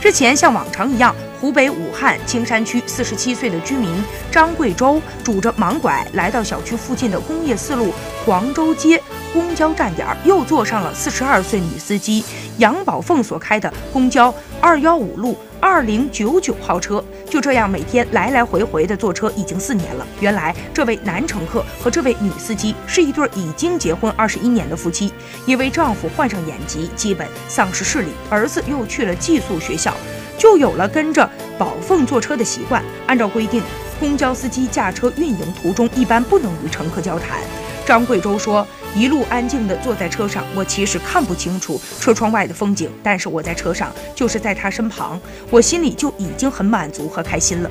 之前像往常一样，湖北武汉青山区四十七岁的居民张贵州拄着盲拐来到小区附近的工业四路黄州街公交站点，又坐上了四十二岁女司机杨宝凤所开的公交二幺五路。二零九九号车就这样每天来来回回的坐车已经四年了。原来这位男乘客和这位女司机是一对已经结婚二十一年的夫妻，因为丈夫患上眼疾，基本丧失视力，儿子又去了寄宿学校，就有了跟着宝凤坐车的习惯。按照规定，公交司机驾车运营途中一般不能与乘客交谈。张贵州说。一路安静地坐在车上，我其实看不清楚车窗外的风景，但是我在车上，就是在他身旁，我心里就已经很满足和开心了。